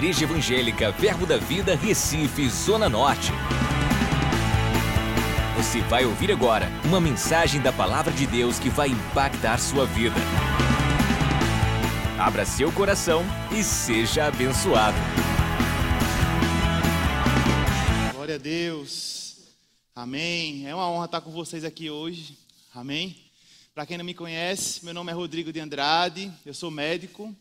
Igreja Evangélica Verbo da Vida, Recife, Zona Norte. Você vai ouvir agora uma mensagem da Palavra de Deus que vai impactar sua vida. Abra seu coração e seja abençoado. Glória a Deus. Amém. É uma honra estar com vocês aqui hoje. Amém. Para quem não me conhece, meu nome é Rodrigo de Andrade, eu sou médico.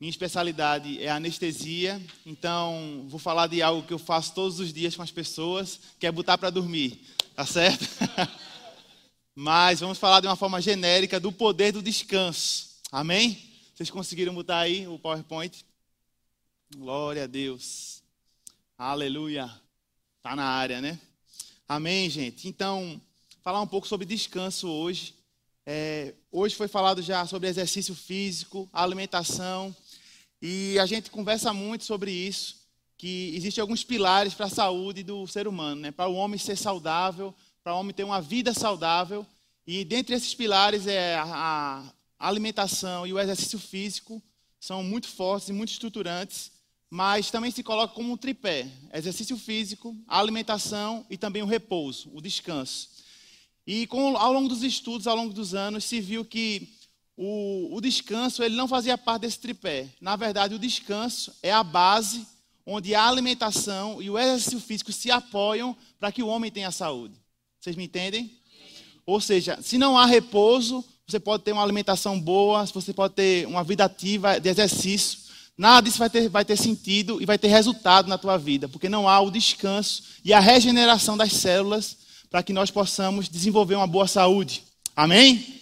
Minha especialidade é anestesia, então vou falar de algo que eu faço todos os dias com as pessoas, que é botar para dormir, tá certo? Mas vamos falar de uma forma genérica do poder do descanso. Amém? Vocês conseguiram botar aí o PowerPoint? Glória a Deus. Aleluia. Tá na área, né? Amém, gente. Então, falar um pouco sobre descanso hoje. É, hoje foi falado já sobre exercício físico, alimentação. E a gente conversa muito sobre isso, que existem alguns pilares para a saúde do ser humano, né? para o homem ser saudável, para o homem ter uma vida saudável. E dentre esses pilares é a, alimentação e o exercício físico, são muito fortes e muito estruturantes, mas também se coloca como um tripé: exercício físico, alimentação e também o repouso, o descanso. E com, ao longo dos estudos, ao longo dos anos, se viu que o, o descanso ele não fazia parte desse tripé. Na verdade, o descanso é a base onde a alimentação e o exercício físico se apoiam para que o homem tenha saúde. Vocês me entendem? Ou seja, se não há repouso, você pode ter uma alimentação boa, você pode ter uma vida ativa de exercício, nada disso vai ter, vai ter sentido e vai ter resultado na tua vida, porque não há o descanso e a regeneração das células para que nós possamos desenvolver uma boa saúde. Amém?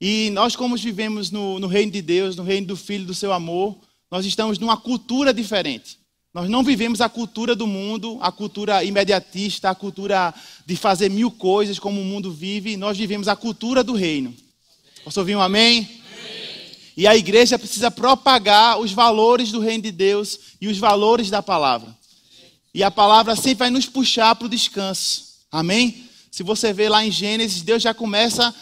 E nós, como vivemos no, no reino de Deus, no reino do Filho, do seu amor, nós estamos numa cultura diferente. Nós não vivemos a cultura do mundo, a cultura imediatista, a cultura de fazer mil coisas como o mundo vive. Nós vivemos a cultura do reino. Posso ouvir um amém? amém? E a igreja precisa propagar os valores do reino de Deus e os valores da palavra. E a palavra sempre vai nos puxar para o descanso. Amém? Se você vê lá em Gênesis, Deus já começa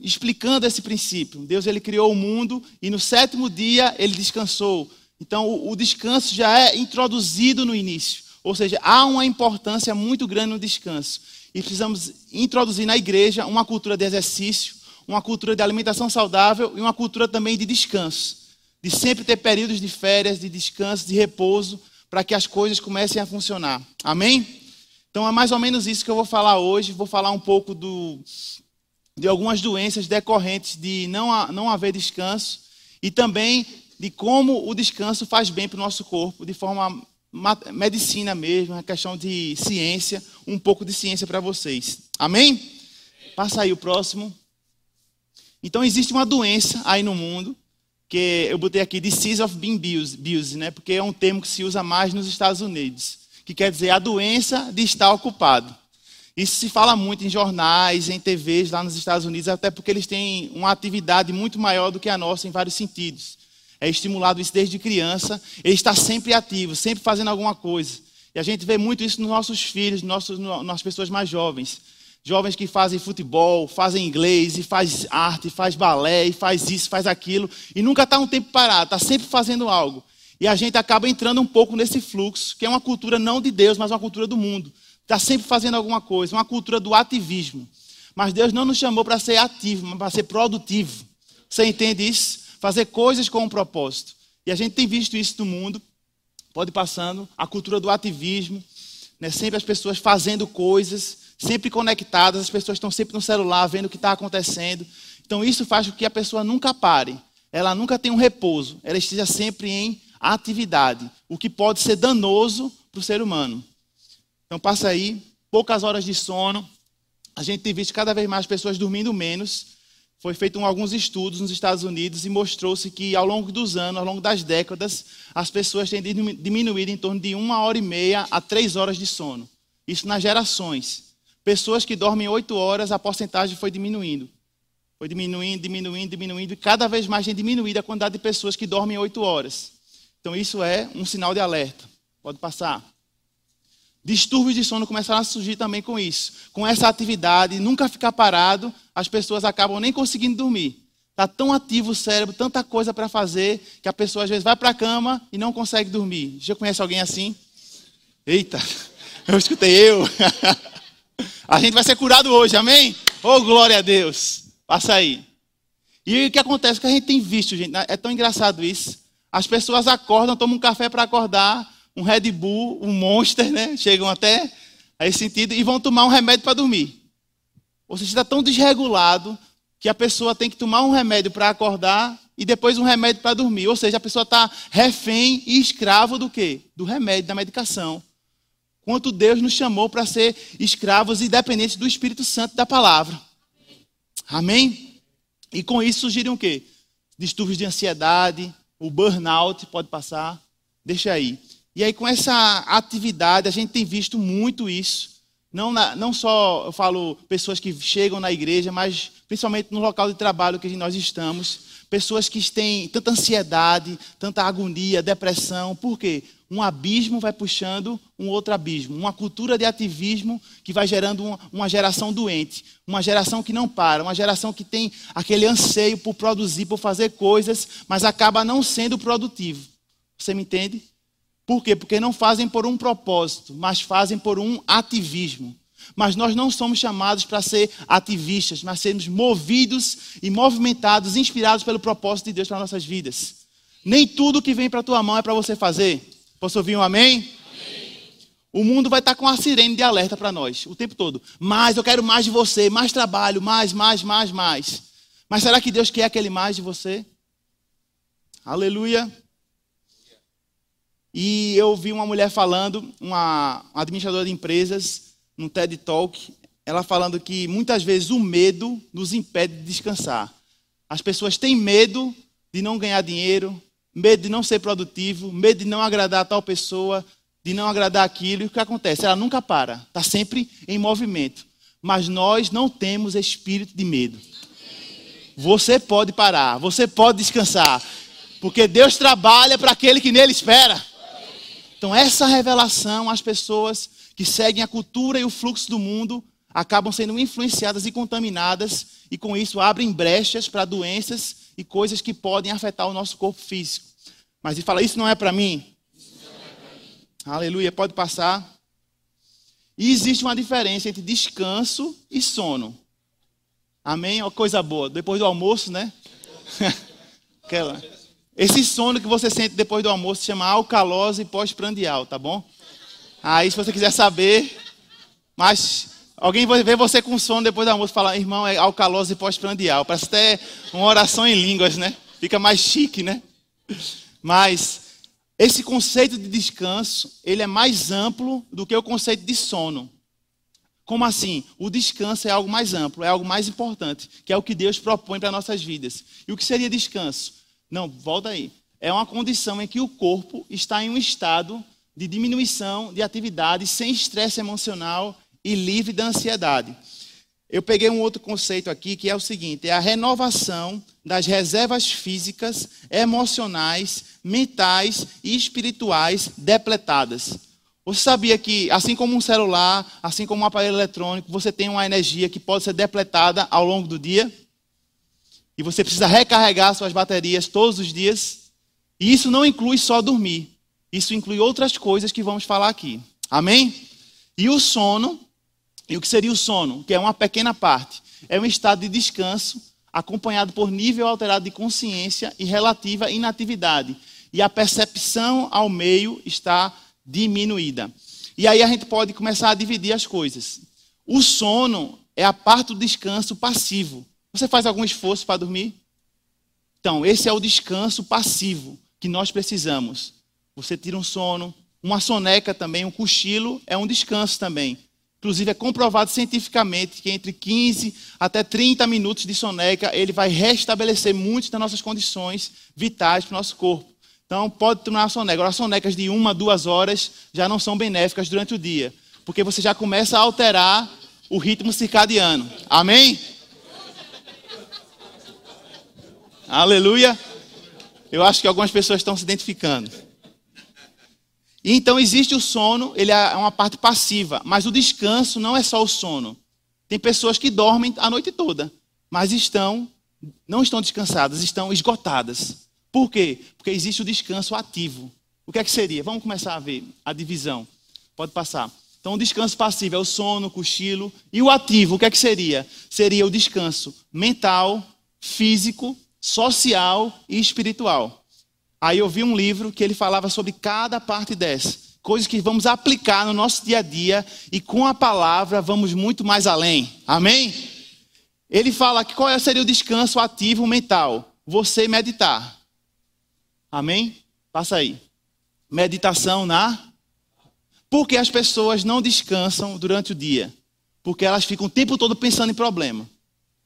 explicando esse princípio. Deus ele criou o mundo e no sétimo dia ele descansou. Então o, o descanso já é introduzido no início. Ou seja, há uma importância muito grande no descanso. E precisamos introduzir na igreja uma cultura de exercício, uma cultura de alimentação saudável e uma cultura também de descanso. De sempre ter períodos de férias, de descanso, de repouso, para que as coisas comecem a funcionar. Amém? Então é mais ou menos isso que eu vou falar hoje. Vou falar um pouco do, de algumas doenças decorrentes de não, não haver descanso e também de como o descanso faz bem para o nosso corpo, de forma medicina mesmo, uma questão de ciência, um pouco de ciência para vocês. Amém? Passa aí o próximo. Então existe uma doença aí no mundo que eu botei aqui disease of being abused, né? Porque é um termo que se usa mais nos Estados Unidos, que quer dizer a doença de estar ocupado. Isso se fala muito em jornais, em TVs lá nos Estados Unidos, até porque eles têm uma atividade muito maior do que a nossa em vários sentidos. É estimulado isso desde criança, ele está sempre ativo, sempre fazendo alguma coisa. E a gente vê muito isso nos nossos filhos, nossos, nas pessoas mais jovens. Jovens que fazem futebol, fazem inglês, e faz arte, faz balé, e faz isso, faz aquilo, e nunca está um tempo parado, está sempre fazendo algo. E a gente acaba entrando um pouco nesse fluxo, que é uma cultura não de Deus, mas uma cultura do mundo está sempre fazendo alguma coisa, uma cultura do ativismo. Mas Deus não nos chamou para ser ativo, mas para ser produtivo. Você entende isso? Fazer coisas com um propósito. E a gente tem visto isso no mundo, pode passando, a cultura do ativismo, né? sempre as pessoas fazendo coisas, sempre conectadas, as pessoas estão sempre no celular vendo o que está acontecendo. Então isso faz com que a pessoa nunca pare, ela nunca tenha um repouso, ela esteja sempre em atividade, o que pode ser danoso para o ser humano. Então passa aí, poucas horas de sono. A gente tem visto cada vez mais pessoas dormindo menos. Foi feito alguns estudos nos Estados Unidos e mostrou-se que ao longo dos anos, ao longo das décadas, as pessoas têm diminuído em torno de uma hora e meia a três horas de sono. Isso nas gerações. Pessoas que dormem oito horas, a porcentagem foi diminuindo. Foi diminuindo, diminuindo, diminuindo, e cada vez mais tem diminuído a quantidade de pessoas que dormem oito horas. Então isso é um sinal de alerta. Pode passar. Distúrbios de sono começaram a surgir também com isso. Com essa atividade, nunca ficar parado, as pessoas acabam nem conseguindo dormir. Está tão ativo o cérebro, tanta coisa para fazer, que a pessoa às vezes vai para a cama e não consegue dormir. Já conhece alguém assim? Eita, eu escutei eu. a gente vai ser curado hoje, amém? Oh, glória a Deus. Passa aí. E o que acontece? O que a gente tem visto, gente, é tão engraçado isso. As pessoas acordam, tomam um café para acordar, um Red Bull, um Monster, né? Chegam até a esse sentido e vão tomar um remédio para dormir. Ou seja, está tão desregulado que a pessoa tem que tomar um remédio para acordar e depois um remédio para dormir. Ou seja, a pessoa está refém e escravo do quê? Do remédio, da medicação. Quanto Deus nos chamou para ser escravos e dependentes do Espírito Santo da palavra. Amém? E com isso surgirem o quê? Distúrbios de ansiedade, o burnout pode passar. Deixa aí. E aí, com essa atividade, a gente tem visto muito isso não, na, não só, eu falo, pessoas que chegam na igreja, mas principalmente no local de trabalho que nós estamos. Pessoas que têm tanta ansiedade, tanta agonia, depressão. Por quê? Um abismo vai puxando um outro abismo. Uma cultura de ativismo que vai gerando uma, geração doente. Uma geração que não para. Uma geração que tem aquele anseio por produzir, por fazer coisas, mas acaba não sendo produtivo. Você me entende? Por quê? Porque não fazem por um propósito, mas fazem por um ativismo. Mas nós não somos chamados para ser ativistas, mas sermos movidos e movimentados, inspirados pelo propósito de Deus para nossas vidas. Nem tudo que vem para a tua mão é para você fazer. Posso ouvir um amém? amém? O mundo vai estar com a sirene de alerta para nós o tempo todo. Mais, eu quero mais de você, mais trabalho, mais, mais, mais, mais. Mas será que Deus quer aquele mais de você? Aleluia. E eu vi uma mulher falando, uma administradora de empresas, num TED Talk, ela falando que muitas vezes o medo nos impede de descansar. As pessoas têm medo de não ganhar dinheiro, medo de não ser produtivo, medo de não agradar a tal pessoa, de não agradar aquilo. E o que acontece? Ela nunca para, está sempre em movimento. Mas nós não temos espírito de medo. Você pode parar, você pode descansar, porque Deus trabalha para aquele que nele espera. Então, essa revelação, as pessoas que seguem a cultura e o fluxo do mundo acabam sendo influenciadas e contaminadas, e com isso abrem brechas para doenças e coisas que podem afetar o nosso corpo físico. Mas ele fala: Isso não é para mim? Aleluia, pode passar. E existe uma diferença entre descanso e sono. Amém? Uma coisa boa. Depois do almoço, né? Aquela. Esse sono que você sente depois do almoço se chama alcalose pós-prandial, tá bom? Aí, se você quiser saber, mas alguém vai ver você com sono depois do almoço e falar, irmão, é alcalose pós-prandial. Parece até uma oração em línguas, né? Fica mais chique, né? Mas esse conceito de descanso, ele é mais amplo do que o conceito de sono. Como assim? O descanso é algo mais amplo, é algo mais importante, que é o que Deus propõe para nossas vidas. E o que seria descanso? Não, volta aí. É uma condição em que o corpo está em um estado de diminuição de atividade sem estresse emocional e livre da ansiedade. Eu peguei um outro conceito aqui que é o seguinte: é a renovação das reservas físicas, emocionais, mentais e espirituais depletadas. Você sabia que, assim como um celular, assim como um aparelho eletrônico, você tem uma energia que pode ser depletada ao longo do dia? E você precisa recarregar suas baterias todos os dias. E isso não inclui só dormir. Isso inclui outras coisas que vamos falar aqui. Amém? E o sono, e o que seria o sono? Que é uma pequena parte. É um estado de descanso acompanhado por nível alterado de consciência e relativa inatividade. E a percepção ao meio está diminuída. E aí a gente pode começar a dividir as coisas. O sono é a parte do descanso passivo. Você faz algum esforço para dormir? Então, esse é o descanso passivo que nós precisamos. Você tira um sono, uma soneca também, um cochilo é um descanso também. Inclusive, é comprovado cientificamente que entre 15 até 30 minutos de soneca, ele vai restabelecer muitas das nossas condições vitais para o nosso corpo. Então, pode tomar uma soneca. Agora, sonecas de uma, duas horas já não são benéficas durante o dia, porque você já começa a alterar o ritmo circadiano. Amém? Aleluia. Eu acho que algumas pessoas estão se identificando. Então existe o sono, ele é uma parte passiva, mas o descanso não é só o sono. Tem pessoas que dormem a noite toda, mas estão não estão descansadas, estão esgotadas. Por quê? Porque existe o descanso ativo. O que é que seria? Vamos começar a ver a divisão. Pode passar. Então, o descanso passivo é o sono, o cochilo. E o ativo, o que é que seria? Seria o descanso mental, físico, social e espiritual. Aí eu vi um livro que ele falava sobre cada parte dessa. Coisas que vamos aplicar no nosso dia a dia e com a palavra vamos muito mais além. Amém? Ele fala que qual seria o descanso ativo mental? Você meditar. Amém? Passa aí. Meditação na. Por que as pessoas não descansam durante o dia? Porque elas ficam o tempo todo pensando em problema.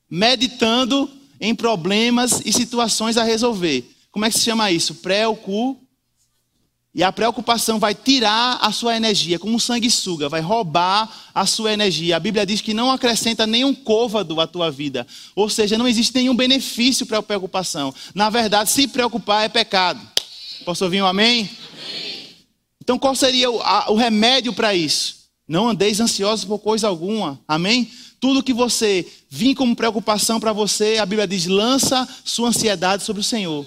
Meditando em problemas e situações a resolver. Como é que se chama isso? Preocupação. E a preocupação vai tirar a sua energia, como um sanguessuga, vai roubar a sua energia. A Bíblia diz que não acrescenta nenhum côvado à tua vida. Ou seja, não existe nenhum benefício para a preocupação. Na verdade, se preocupar é pecado. Posso ouvir um amém? amém. Então, qual seria o, a, o remédio para isso? Não andeis ansiosos por coisa alguma. Amém? Tudo que você vir como preocupação para você, a Bíblia diz: lança sua ansiedade sobre o Senhor.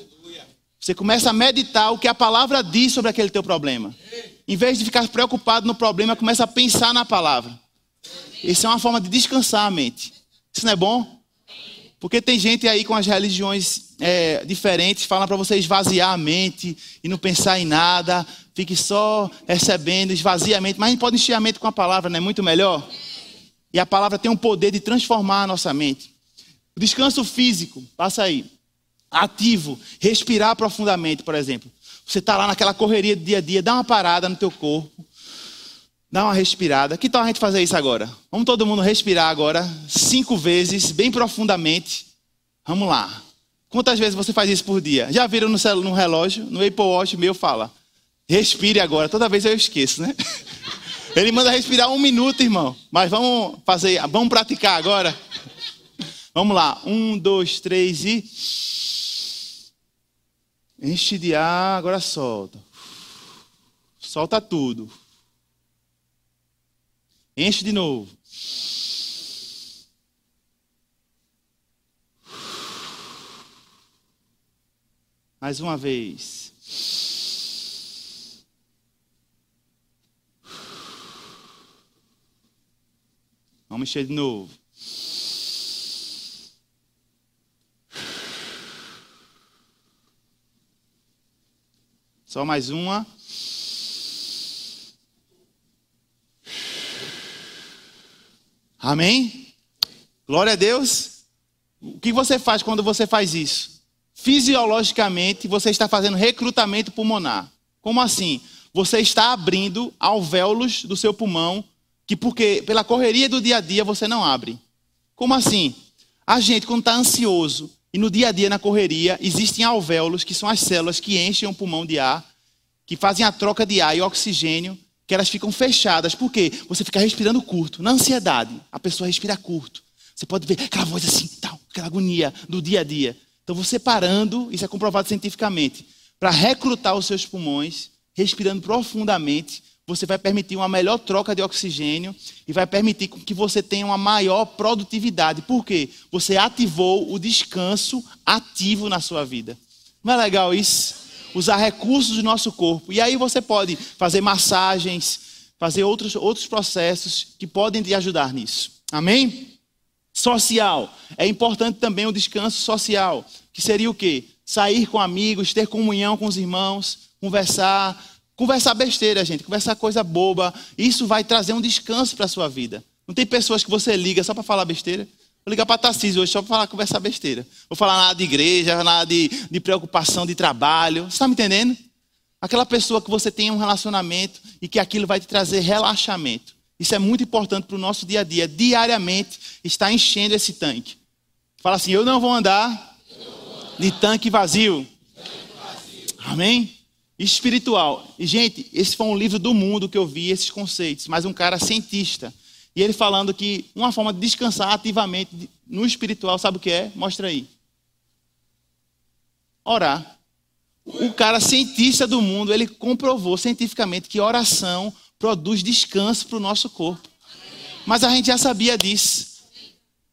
Você começa a meditar o que a palavra diz sobre aquele teu problema. Em vez de ficar preocupado no problema, começa a pensar na palavra. Isso é uma forma de descansar a mente. Isso não é bom? Porque tem gente aí com as religiões é, diferentes, falam para você esvaziar a mente e não pensar em nada, fique só recebendo, esvazia a mente. Mas a gente pode encher a mente com a palavra, não é muito melhor? E a palavra tem o poder de transformar a nossa mente. Descanso físico, passa aí ativo, respirar profundamente, por exemplo. Você está lá naquela correria do dia a dia, dá uma parada no teu corpo, dá uma respirada. Que tal a gente fazer isso agora? Vamos todo mundo respirar agora, cinco vezes, bem profundamente. Vamos lá. Quantas vezes você faz isso por dia? Já viram no, celu, no relógio? No Apple Watch meu fala. Respire agora. Toda vez eu esqueço, né? Ele manda respirar um minuto, irmão. Mas vamos fazer, vamos praticar agora. Vamos lá. Um, dois, três e. Enche de ar, agora solta. Solta tudo. Enche de novo. Mais uma vez. Vamos encher de novo. Só mais uma. Amém? Glória a Deus. O que você faz quando você faz isso? Fisiologicamente, você está fazendo recrutamento pulmonar. Como assim? Você está abrindo alvéolos do seu pulmão que porque pela correria do dia a dia você não abre. Como assim? A gente quando está ansioso, e no dia a dia, na correria, existem alvéolos, que são as células que enchem o pulmão de ar, que fazem a troca de ar e oxigênio, que elas ficam fechadas. Por quê? Você fica respirando curto. Na ansiedade, a pessoa respira curto. Você pode ver aquela voz assim, tal, aquela agonia do dia a dia. Então, você parando, isso é comprovado cientificamente, para recrutar os seus pulmões, respirando profundamente, você vai permitir uma melhor troca de oxigênio e vai permitir que você tenha uma maior produtividade. Por quê? Você ativou o descanso ativo na sua vida. Não é legal isso? Usar recursos do nosso corpo. E aí você pode fazer massagens, fazer outros, outros processos que podem te ajudar nisso. Amém? Social. É importante também o descanso social, que seria o quê? Sair com amigos, ter comunhão com os irmãos, conversar, Conversar besteira, gente, conversar coisa boba, isso vai trazer um descanso para a sua vida. Não tem pessoas que você liga só para falar besteira? Vou ligar para Tarcísio hoje só para falar, conversar besteira. Vou falar nada de igreja, nada de, de preocupação de trabalho. Você está me entendendo? Aquela pessoa que você tem um relacionamento e que aquilo vai te trazer relaxamento. Isso é muito importante para o nosso dia a dia. Diariamente está enchendo esse tanque. Fala assim: eu não vou andar de tanque vazio. Amém? Espiritual. E, gente, esse foi um livro do mundo que eu vi esses conceitos, mas um cara cientista. E ele falando que uma forma de descansar ativamente no espiritual, sabe o que é? Mostra aí. Orar. O cara cientista do mundo, ele comprovou cientificamente que oração produz descanso para o nosso corpo. Mas a gente já sabia disso.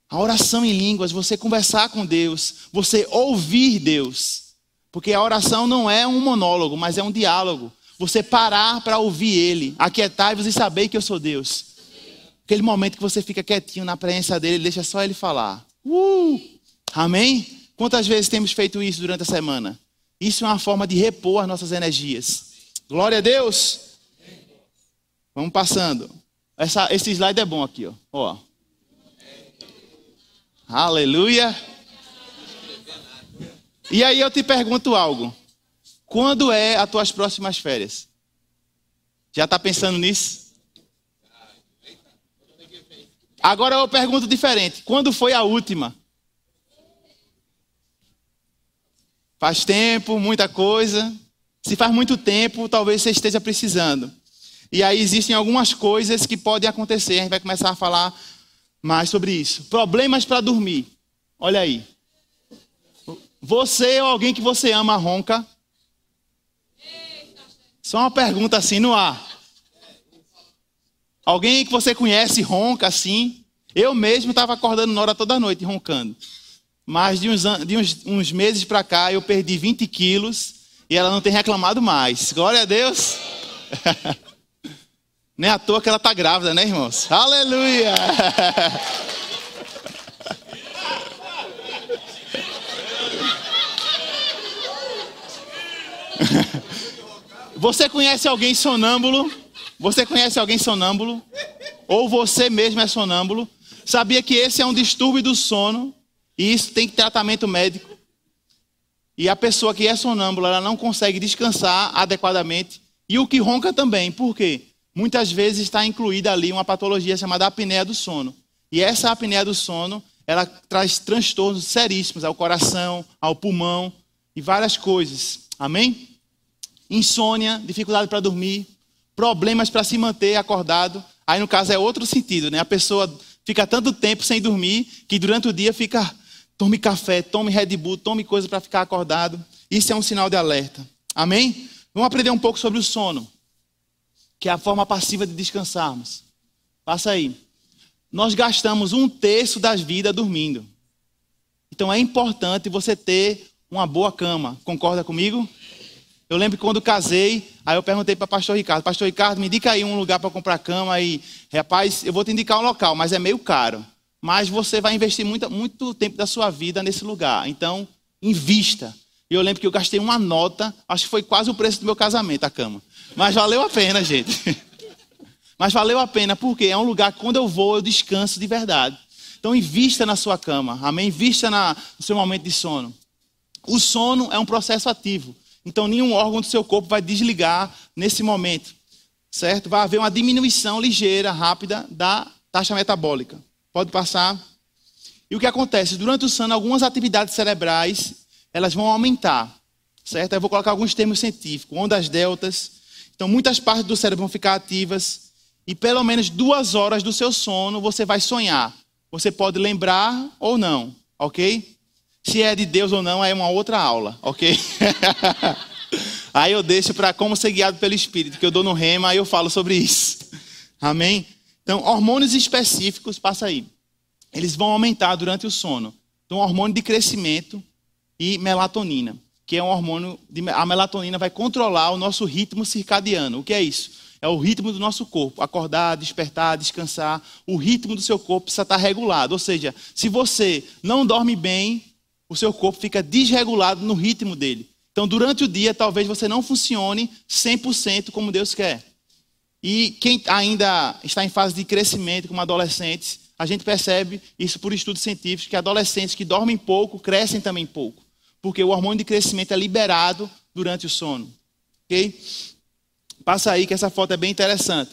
A oração em línguas, você conversar com Deus, você ouvir Deus. Porque a oração não é um monólogo, mas é um diálogo. Você parar para ouvir Ele. Aquietai-vos e saber que eu sou Deus. Aquele momento que você fica quietinho na presença dele, deixa só ele falar. Uh! Amém? Quantas vezes temos feito isso durante a semana? Isso é uma forma de repor as nossas energias. Glória a Deus. Vamos passando. Essa, esse slide é bom aqui, ó. ó. Aleluia. E aí eu te pergunto algo. Quando é as tuas próximas férias? Já está pensando nisso? Agora eu pergunto diferente. Quando foi a última? Faz tempo, muita coisa. Se faz muito tempo, talvez você esteja precisando. E aí existem algumas coisas que podem acontecer. A gente vai começar a falar mais sobre isso. Problemas para dormir. Olha aí. Você ou alguém que você ama ronca? Só uma pergunta assim no ar. Alguém que você conhece ronca assim? Eu mesmo estava acordando na hora toda noite roncando. Mas de uns, de uns, uns meses para cá eu perdi 20 quilos e ela não tem reclamado mais. Glória a Deus. Nem é à toa que ela está grávida, né, irmãos? Aleluia! Você conhece alguém sonâmbulo? Você conhece alguém sonâmbulo? Ou você mesmo é sonâmbulo? Sabia que esse é um distúrbio do sono e isso tem tratamento médico. E a pessoa que é sonâmbula, ela não consegue descansar adequadamente. E o que ronca também. Por quê? Muitas vezes está incluída ali uma patologia chamada apneia do sono. E essa apneia do sono, ela traz transtornos seríssimos ao coração, ao pulmão e várias coisas. Amém? Insônia, dificuldade para dormir, problemas para se manter acordado. Aí no caso é outro sentido, né? A pessoa fica tanto tempo sem dormir que durante o dia fica Tome café, tome Red Bull, tome coisa para ficar acordado. Isso é um sinal de alerta. Amém? Vamos aprender um pouco sobre o sono, que é a forma passiva de descansarmos. Passa aí. Nós gastamos um terço das vidas dormindo. Então é importante você ter uma boa cama. Concorda comigo? Eu lembro que quando casei, aí eu perguntei para o pastor Ricardo, pastor Ricardo, me indica aí um lugar para comprar cama e, rapaz, eu vou te indicar um local, mas é meio caro mas você vai investir muito, muito tempo da sua vida nesse lugar. Então, invista. E eu lembro que eu gastei uma nota, acho que foi quase o preço do meu casamento, a cama. Mas valeu a pena, gente. Mas valeu a pena, porque é um lugar que quando eu vou, eu descanso de verdade. Então, invista na sua cama, amém? Invista na, no seu momento de sono. O sono é um processo ativo. Então, nenhum órgão do seu corpo vai desligar nesse momento, certo? Vai haver uma diminuição ligeira, rápida da taxa metabólica. Pode passar. E o que acontece? Durante o sono, algumas atividades cerebrais, elas vão aumentar, certo? Eu vou colocar alguns termos científicos, ondas deltas. Então, muitas partes do cérebro vão ficar ativas. E pelo menos duas horas do seu sono, você vai sonhar. Você pode lembrar ou não, ok? Se é de Deus ou não, é uma outra aula, ok? aí eu deixo para como ser guiado pelo Espírito, que eu dou no rema, aí eu falo sobre isso. Amém? Então, hormônios específicos, passa aí. Eles vão aumentar durante o sono. Então, hormônio de crescimento e melatonina, que é um hormônio. De, a melatonina vai controlar o nosso ritmo circadiano. O que é isso? É o ritmo do nosso corpo. Acordar, despertar, descansar. O ritmo do seu corpo precisa estar regulado. Ou seja, se você não dorme bem, o seu corpo fica desregulado no ritmo dele. Então, durante o dia, talvez você não funcione 100% como Deus quer. E quem ainda está em fase de crescimento, como adolescentes, a gente percebe isso por estudos científicos, que adolescentes que dormem pouco crescem também pouco. Porque o hormônio de crescimento é liberado durante o sono. Ok? Passa aí que essa foto é bem interessante.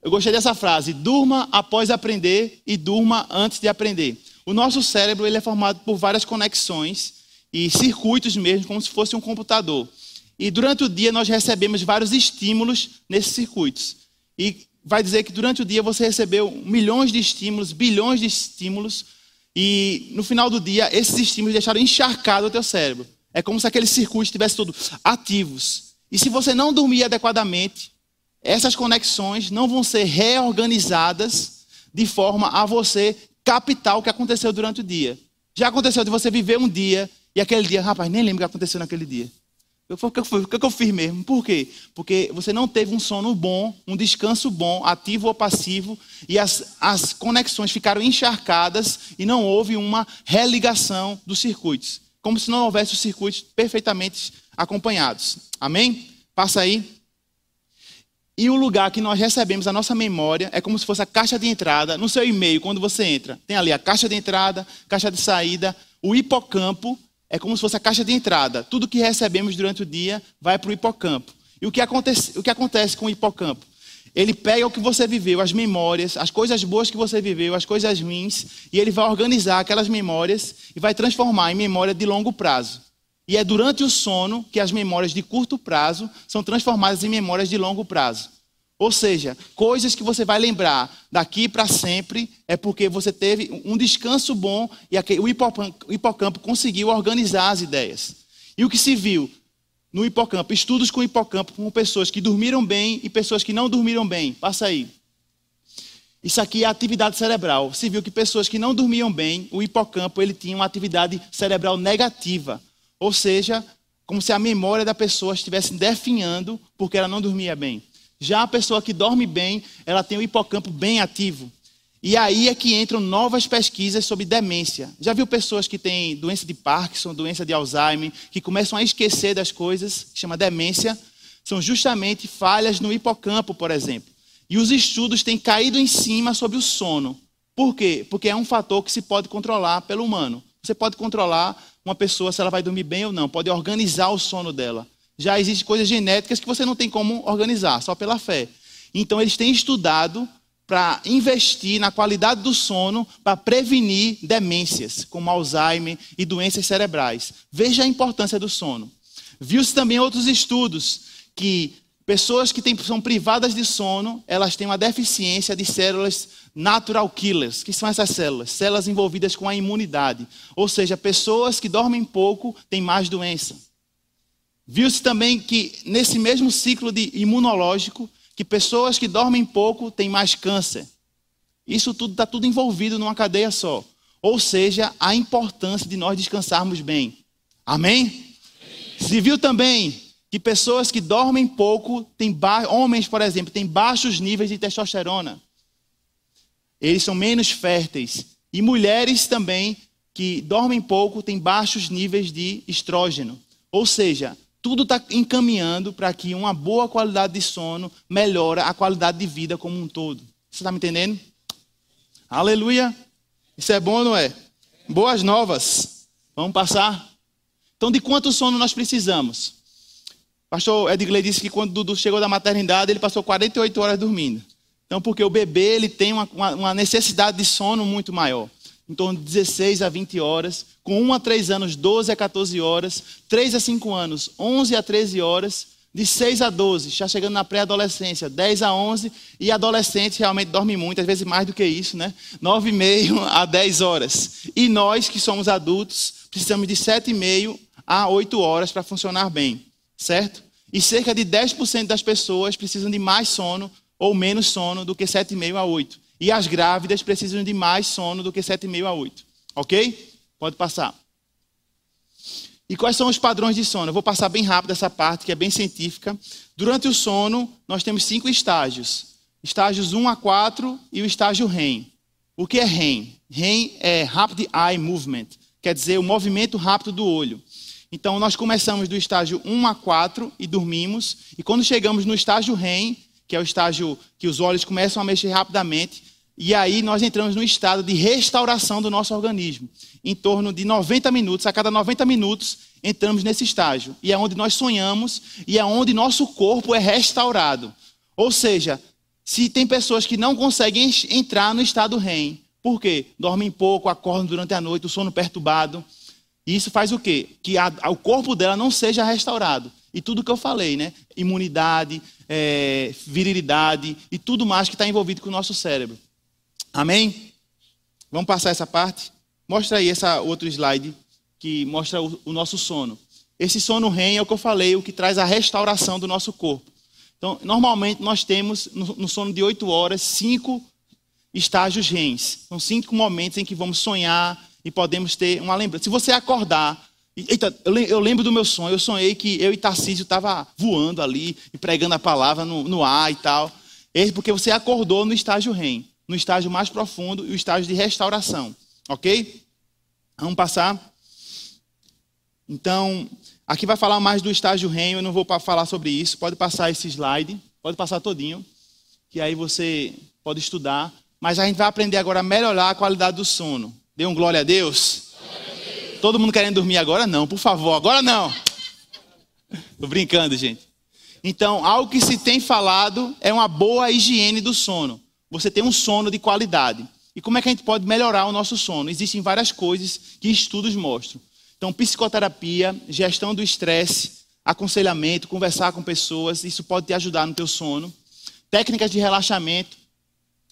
Eu gostei dessa frase: durma após aprender e durma antes de aprender. O nosso cérebro ele é formado por várias conexões e circuitos mesmo, como se fosse um computador. E durante o dia nós recebemos vários estímulos nesses circuitos. E vai dizer que durante o dia você recebeu milhões de estímulos, bilhões de estímulos, e no final do dia esses estímulos deixaram encharcado o teu cérebro. É como se aqueles circuitos estivessem todos ativos. E se você não dormir adequadamente, essas conexões não vão ser reorganizadas de forma a você captar o que aconteceu durante o dia. Já aconteceu de você viver um dia e aquele dia, rapaz, nem lembro o que aconteceu naquele dia. O que, eu, que eu fiz mesmo? Por quê? Porque você não teve um sono bom, um descanso bom, ativo ou passivo, e as, as conexões ficaram encharcadas e não houve uma religação dos circuitos. Como se não houvesse os circuitos perfeitamente acompanhados. Amém? Passa aí. E o lugar que nós recebemos a nossa memória é como se fosse a caixa de entrada no seu e-mail, quando você entra. Tem ali a caixa de entrada, caixa de saída, o hipocampo é como se fosse a caixa de entrada. Tudo que recebemos durante o dia vai para o hipocampo. E o que, acontece, o que acontece com o hipocampo? Ele pega o que você viveu, as memórias, as coisas boas que você viveu, as coisas ruins, e ele vai organizar aquelas memórias e vai transformar em memória de longo prazo. E é durante o sono que as memórias de curto prazo são transformadas em memórias de longo prazo. Ou seja, coisas que você vai lembrar daqui para sempre é porque você teve um descanso bom e o hipocampo conseguiu organizar as ideias. E o que se viu no hipocampo? Estudos com hipocampo com pessoas que dormiram bem e pessoas que não dormiram bem. Passa aí. Isso aqui é atividade cerebral. Se viu que pessoas que não dormiam bem, o hipocampo ele tinha uma atividade cerebral negativa. Ou seja, como se a memória da pessoa estivesse definhando porque ela não dormia bem. Já a pessoa que dorme bem, ela tem o hipocampo bem ativo. E aí é que entram novas pesquisas sobre demência. Já viu pessoas que têm doença de Parkinson, doença de Alzheimer, que começam a esquecer das coisas, que chama demência? São justamente falhas no hipocampo, por exemplo. E os estudos têm caído em cima sobre o sono. Por quê? Porque é um fator que se pode controlar pelo humano. Você pode controlar uma pessoa se ela vai dormir bem ou não, pode organizar o sono dela já existem coisas genéticas que você não tem como organizar, só pela fé. Então, eles têm estudado para investir na qualidade do sono para prevenir demências, como Alzheimer e doenças cerebrais. Veja a importância do sono. Viu-se também outros estudos que pessoas que têm, são privadas de sono, elas têm uma deficiência de células natural killers. que são essas células? Células envolvidas com a imunidade. Ou seja, pessoas que dormem pouco têm mais doença. Viu-se também que nesse mesmo ciclo de imunológico, que pessoas que dormem pouco têm mais câncer. Isso tudo está tudo envolvido numa cadeia só. Ou seja, a importância de nós descansarmos bem. Amém? Se viu também que pessoas que dormem pouco, têm homens, por exemplo, têm baixos níveis de testosterona. Eles são menos férteis. E mulheres também que dormem pouco têm baixos níveis de estrógeno. Ou seja, tudo está encaminhando para que uma boa qualidade de sono melhore a qualidade de vida como um todo. Você está me entendendo? Aleluia! Isso é bom, não é? Boas novas. Vamos passar? Então, de quanto sono nós precisamos? Pastor Edgley disse que quando Dudu chegou da maternidade, ele passou 48 horas dormindo. Então, porque o bebê ele tem uma, uma necessidade de sono muito maior em torno de 16 a 20 horas, com 1 a 3 anos, 12 a 14 horas, 3 a 5 anos, 11 a 13 horas, de 6 a 12, já chegando na pré-adolescência, 10 a 11, e adolescente realmente dorme muito, às vezes mais do que isso, né? 9,5 a 10 horas. E nós, que somos adultos, precisamos de 7,5 a 8 horas para funcionar bem, certo? E cerca de 10% das pessoas precisam de mais sono ou menos sono do que 7,5 a 8. E as grávidas precisam de mais sono do que 7,5 a 8. Ok? Pode passar. E quais são os padrões de sono? Eu vou passar bem rápido essa parte, que é bem científica. Durante o sono, nós temos cinco estágios: estágios 1 a 4 e o estágio REM. O que é REM? REM é Rapid Eye Movement, quer dizer, o movimento rápido do olho. Então, nós começamos do estágio 1 a 4 e dormimos, e quando chegamos no estágio REM, que é o estágio que os olhos começam a mexer rapidamente, e aí nós entramos no estado de restauração do nosso organismo. Em torno de 90 minutos, a cada 90 minutos, entramos nesse estágio. E é onde nós sonhamos e é onde nosso corpo é restaurado. Ou seja, se tem pessoas que não conseguem entrar no estado REM, por quê? Dormem pouco, acordam durante a noite, o sono perturbado. E isso faz o quê? Que a, o corpo dela não seja restaurado. E tudo que eu falei, né? Imunidade, é, virilidade e tudo mais que está envolvido com o nosso cérebro. Amém? Vamos passar essa parte? Mostra aí esse outro slide que mostra o, o nosso sono. Esse sono REM é o que eu falei, o que traz a restauração do nosso corpo. Então, normalmente nós temos no, no sono de 8 horas, 5 estágios REMs. São cinco momentos em que vamos sonhar e podemos ter uma lembrança. Se você acordar, eita, eu lembro do meu sonho, eu sonhei que eu e Tarcísio estava voando ali e pregando a palavra no, no ar e tal. É porque você acordou no estágio REM, no estágio mais profundo e o estágio de restauração. Ok? Vamos passar. Então, aqui vai falar mais do estágio REM, eu não vou falar sobre isso. Pode passar esse slide, pode passar todinho, que aí você pode estudar. Mas a gente vai aprender agora a melhorar a qualidade do sono. Dê um glória a Deus. Todo mundo querendo dormir agora? Não, por favor, agora não. Estou brincando, gente. Então, algo que se tem falado é uma boa higiene do sono. Você tem um sono de qualidade. E como é que a gente pode melhorar o nosso sono? Existem várias coisas que estudos mostram. Então, psicoterapia, gestão do estresse, aconselhamento, conversar com pessoas, isso pode te ajudar no teu sono. Técnicas de relaxamento,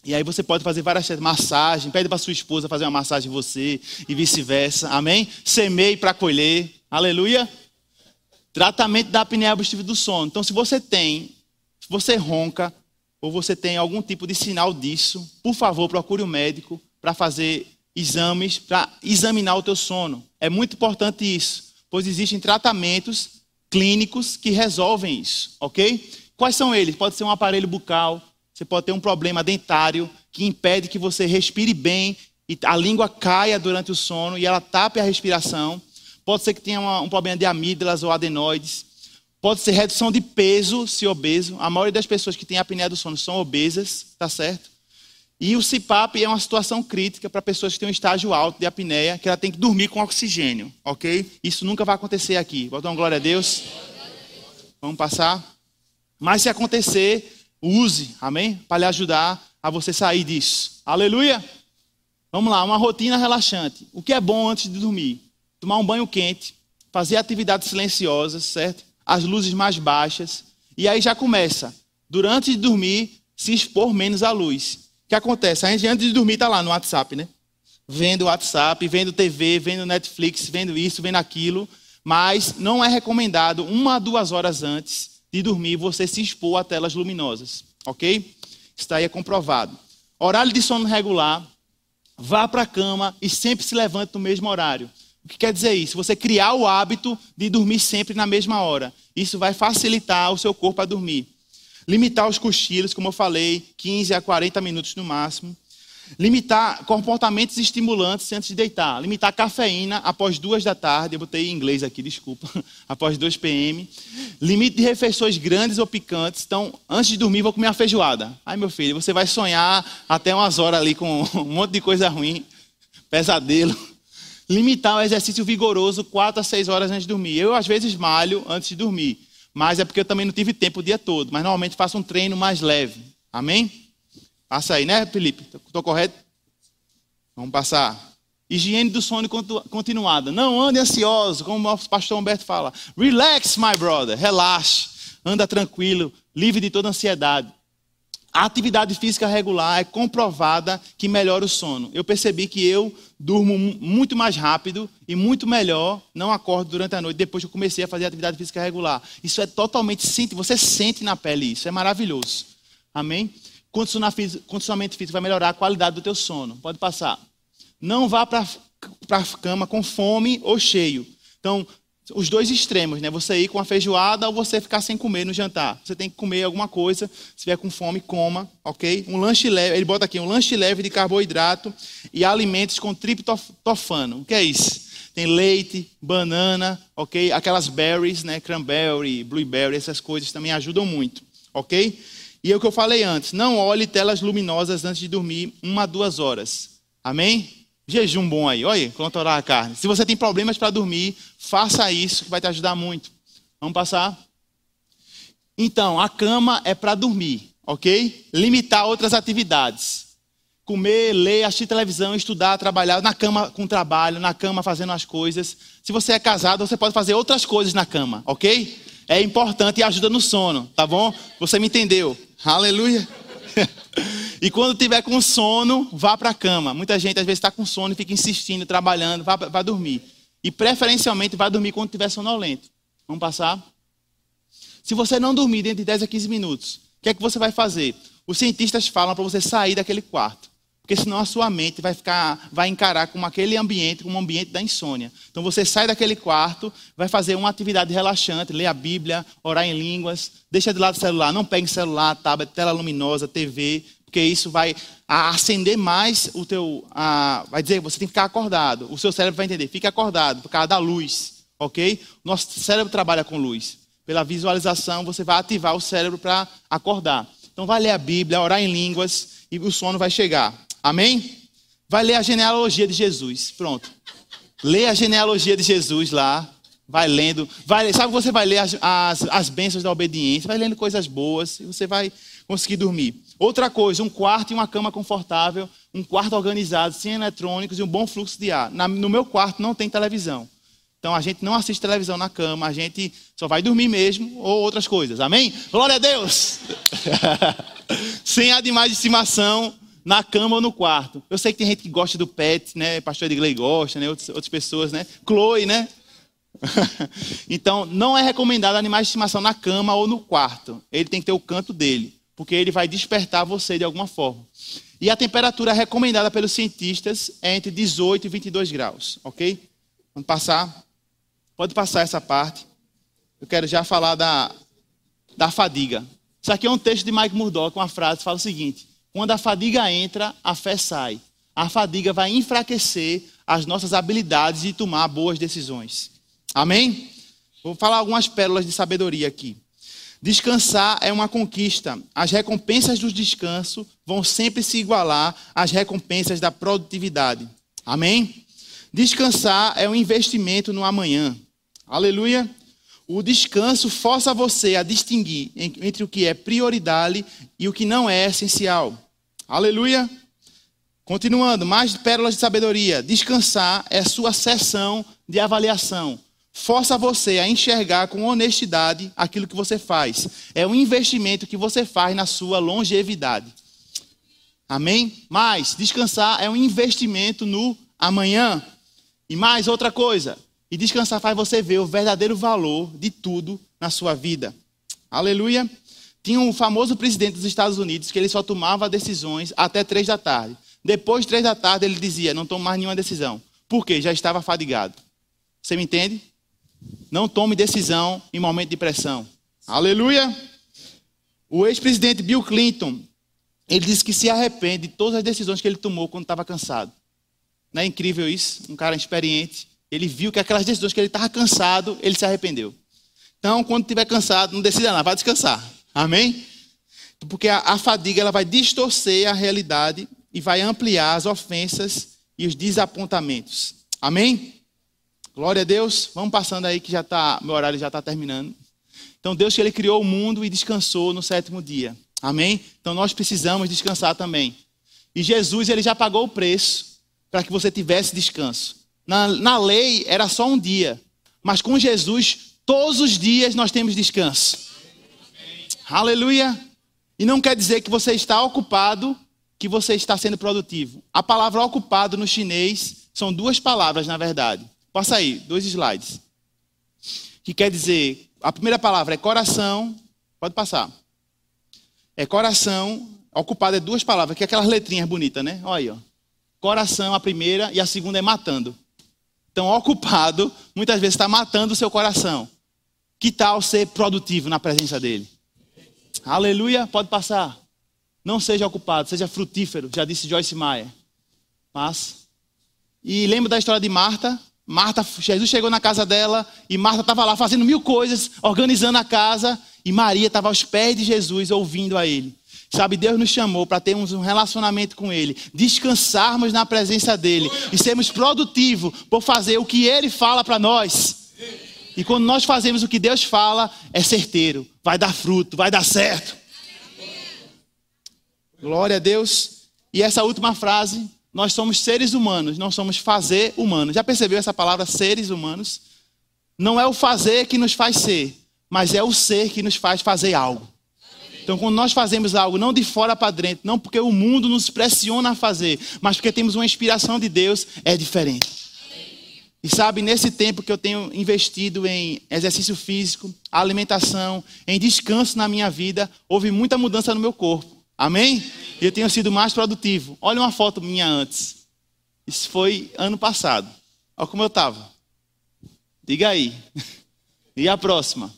e aí você pode fazer várias massagem, pede para sua esposa fazer uma massagem em você e vice-versa. Amém? Semeie para colher. Aleluia. Tratamento da apneia obstrutiva do sono. Então, se você tem, se você ronca ou você tem algum tipo de sinal disso, por favor, procure um médico para fazer exames, para examinar o teu sono. É muito importante isso, pois existem tratamentos clínicos que resolvem isso, ok? Quais são eles? Pode ser um aparelho bucal, você pode ter um problema dentário que impede que você respire bem e a língua caia durante o sono e ela tape a respiração. Pode ser que tenha uma, um problema de amígdalas ou adenoides. Pode ser redução de peso, se obeso. A maioria das pessoas que têm apneia do sono são obesas, tá certo? E o CPAP é uma situação crítica para pessoas que têm um estágio alto de apneia, que ela tem que dormir com oxigênio, ok? Isso nunca vai acontecer aqui. Bota uma glória a Deus. Vamos passar. Mas se acontecer, Use, amém? Para lhe ajudar a você sair disso. Aleluia! Vamos lá, uma rotina relaxante. O que é bom antes de dormir? Tomar um banho quente, fazer atividades silenciosas, certo? As luzes mais baixas. E aí já começa. Durante de dormir, se expor menos à luz. O que acontece? A gente antes de dormir está lá no WhatsApp, né? Vendo WhatsApp, vendo TV, vendo Netflix, vendo isso, vendo aquilo. Mas não é recomendado uma, duas horas antes de dormir você se expor a telas luminosas, ok? Está aí é comprovado. Horário de sono regular, vá para a cama e sempre se levante no mesmo horário. O que quer dizer isso? Você criar o hábito de dormir sempre na mesma hora. Isso vai facilitar o seu corpo a dormir. Limitar os cochilos, como eu falei, 15 a 40 minutos no máximo. Limitar comportamentos estimulantes antes de deitar. Limitar cafeína após duas da tarde. Eu botei em inglês aqui, desculpa. após 2 p.m. Limite de refeições grandes ou picantes. Então, antes de dormir, vou comer uma feijoada. Ai, meu filho, você vai sonhar até umas horas ali com um monte de coisa ruim. Pesadelo. Limitar o exercício vigoroso 4 a 6 horas antes de dormir. Eu, às vezes, malho antes de dormir. Mas é porque eu também não tive tempo o dia todo. Mas normalmente faço um treino mais leve. Amém? Passa aí, né, Felipe? Estou correto? Vamos passar. Higiene do sono continuada. Não ande ansioso, como o pastor Humberto fala. Relax, my brother. Relaxe. Anda tranquilo, livre de toda ansiedade. A atividade física regular é comprovada que melhora o sono. Eu percebi que eu durmo muito mais rápido e muito melhor, não acordo durante a noite depois que eu comecei a fazer atividade física regular. Isso é totalmente você sente na pele isso, é maravilhoso. Amém? Condicionamento físico vai melhorar a qualidade do teu sono. Pode passar. Não vá para a cama com fome ou cheio. Então, os dois extremos, né? Você ir com a feijoada ou você ficar sem comer no jantar. Você tem que comer alguma coisa. Se tiver com fome, coma, ok? Um lanche leve, ele bota aqui, um lanche leve de carboidrato e alimentos com triptofano. O que é isso? Tem leite, banana, ok? Aquelas berries, né? Cranberry, blueberry, essas coisas também ajudam muito, ok? E é o que eu falei antes: não olhe telas luminosas antes de dormir uma, duas horas. Amém? Jejum bom aí, olha, controlar a carne. Se você tem problemas para dormir, faça isso que vai te ajudar muito. Vamos passar? Então, a cama é para dormir, ok? Limitar outras atividades. Comer, ler, assistir televisão, estudar, trabalhar na cama com trabalho, na cama fazendo as coisas. Se você é casado, você pode fazer outras coisas na cama, ok? É importante e ajuda no sono, tá bom? Você me entendeu? Aleluia. e quando tiver com sono, vá para a cama. Muita gente às vezes está com sono e fica insistindo, trabalhando, vá, vá dormir. E preferencialmente vá dormir quando estiver sonolento. Vamos passar? Se você não dormir dentro de 10 a 15 minutos, o que é que você vai fazer? Os cientistas falam para você sair daquele quarto. Porque senão a sua mente vai ficar, vai encarar como aquele ambiente, como um ambiente da insônia. Então você sai daquele quarto, vai fazer uma atividade relaxante, ler a Bíblia, orar em línguas, deixa de lado o celular, não pegue celular, tablet, tela luminosa, TV, porque isso vai acender mais o teu, a, vai dizer, você tem que ficar acordado. O seu cérebro vai entender, fique acordado por causa da luz, ok? Nosso cérebro trabalha com luz. Pela visualização, você vai ativar o cérebro para acordar. Então vai ler a Bíblia, orar em línguas e o sono vai chegar. Amém? Vai ler a genealogia de Jesus. Pronto. Lê a genealogia de Jesus lá. Vai lendo. Vai, sabe, você vai ler as, as, as bênçãos da obediência. Vai lendo coisas boas. E você vai conseguir dormir. Outra coisa, um quarto e uma cama confortável. Um quarto organizado, sem eletrônicos e um bom fluxo de ar. Na, no meu quarto não tem televisão. Então a gente não assiste televisão na cama, a gente só vai dormir mesmo ou outras coisas. Amém? Glória a Deus! Sem animais de estimação, na cama ou no quarto. Eu sei que tem gente que gosta do pet, né? Pastor Edgley gosta, né? Outras, outras pessoas, né? Chloe, né? então, não é recomendado animais de estimação na cama ou no quarto. Ele tem que ter o canto dele, porque ele vai despertar você de alguma forma. E a temperatura recomendada pelos cientistas é entre 18 e 22 graus, ok? Vamos passar. Pode passar essa parte. Eu quero já falar da, da fadiga. Isso aqui é um texto de Mike Murdock, uma frase que fala o seguinte: quando a fadiga entra, a fé sai. A fadiga vai enfraquecer as nossas habilidades de tomar boas decisões. Amém? Vou falar algumas pérolas de sabedoria aqui. Descansar é uma conquista. As recompensas do descanso vão sempre se igualar às recompensas da produtividade. Amém? Descansar é um investimento no amanhã. Aleluia. O descanso força você a distinguir entre o que é prioridade e o que não é essencial. Aleluia. Continuando, mais pérolas de sabedoria. Descansar é sua sessão de avaliação. Força você a enxergar com honestidade aquilo que você faz. É um investimento que você faz na sua longevidade. Amém? Mas descansar é um investimento no amanhã. E mais outra coisa, e descansar faz você ver o verdadeiro valor de tudo na sua vida. Aleluia. Tinha um famoso presidente dos Estados Unidos que ele só tomava decisões até três da tarde. Depois de três da tarde ele dizia: não tomo mais nenhuma decisão. Por quê? Já estava fadigado. Você me entende? Não tome decisão em momento de pressão. Aleluia. O ex-presidente Bill Clinton, ele disse que se arrepende de todas as decisões que ele tomou quando estava cansado. Não é incrível isso? Um cara experiente. Ele viu que aquelas decisões que ele estava cansado, ele se arrependeu. Então, quando estiver cansado, não decida nada, vai descansar. Amém? Porque a, a fadiga ela vai distorcer a realidade e vai ampliar as ofensas e os desapontamentos. Amém? Glória a Deus. Vamos passando aí que já está, meu horário já está terminando. Então Deus ele criou o mundo e descansou no sétimo dia. Amém? Então nós precisamos descansar também. E Jesus ele já pagou o preço para que você tivesse descanso. Na, na lei era só um dia, mas com Jesus, todos os dias nós temos descanso. Aleluia! E não quer dizer que você está ocupado, que você está sendo produtivo. A palavra ocupado no chinês são duas palavras, na verdade. Passa aí, dois slides. Que quer dizer, a primeira palavra é coração, pode passar. É coração, ocupado é duas palavras, que é aquelas letrinhas bonitas, né? Olha aí, ó. Coração, a primeira, e a segunda é matando. Então, ocupado, muitas vezes está matando o seu coração. Que tal ser produtivo na presença dele? Aleluia, pode passar. Não seja ocupado, seja frutífero, já disse Joyce Meyer. Mas, e lembra da história de Marta? Marta, Jesus chegou na casa dela e Marta estava lá fazendo mil coisas, organizando a casa, e Maria estava aos pés de Jesus ouvindo a ele. Sabe, Deus nos chamou para termos um relacionamento com Ele, descansarmos na presença dEle e sermos produtivos por fazer o que Ele fala para nós. E quando nós fazemos o que Deus fala, é certeiro, vai dar fruto, vai dar certo. Glória a Deus. E essa última frase, nós somos seres humanos, não somos fazer humanos. Já percebeu essa palavra seres humanos? Não é o fazer que nos faz ser, mas é o ser que nos faz fazer algo. Então, quando nós fazemos algo não de fora para dentro, não porque o mundo nos pressiona a fazer, mas porque temos uma inspiração de Deus, é diferente. E sabe, nesse tempo que eu tenho investido em exercício físico, alimentação, em descanso na minha vida, houve muita mudança no meu corpo. Amém? E eu tenho sido mais produtivo. Olha uma foto minha antes. Isso foi ano passado. Olha como eu estava. Diga aí. E a próxima?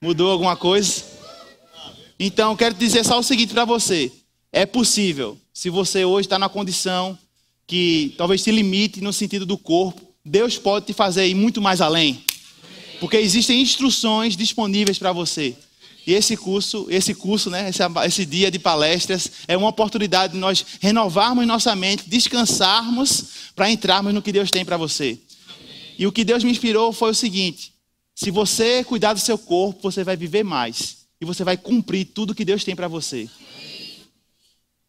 Mudou alguma coisa? Então, quero dizer só o seguinte para você: é possível, se você hoje está na condição que talvez se limite no sentido do corpo, Deus pode te fazer ir muito mais além. Porque existem instruções disponíveis para você. E esse curso, esse curso, né, esse, esse, dia de palestras é uma oportunidade de nós renovarmos nossa mente, descansarmos para entrarmos no que Deus tem para você. E o que Deus me inspirou foi o seguinte: se você cuidar do seu corpo, você vai viver mais e você vai cumprir tudo que Deus tem para você.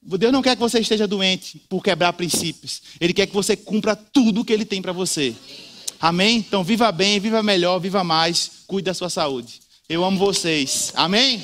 Deus não quer que você esteja doente por quebrar princípios. Ele quer que você cumpra tudo que Ele tem para você. Amém? Então, viva bem, viva melhor, viva mais, cuide da sua saúde. Eu amo vocês. Amém?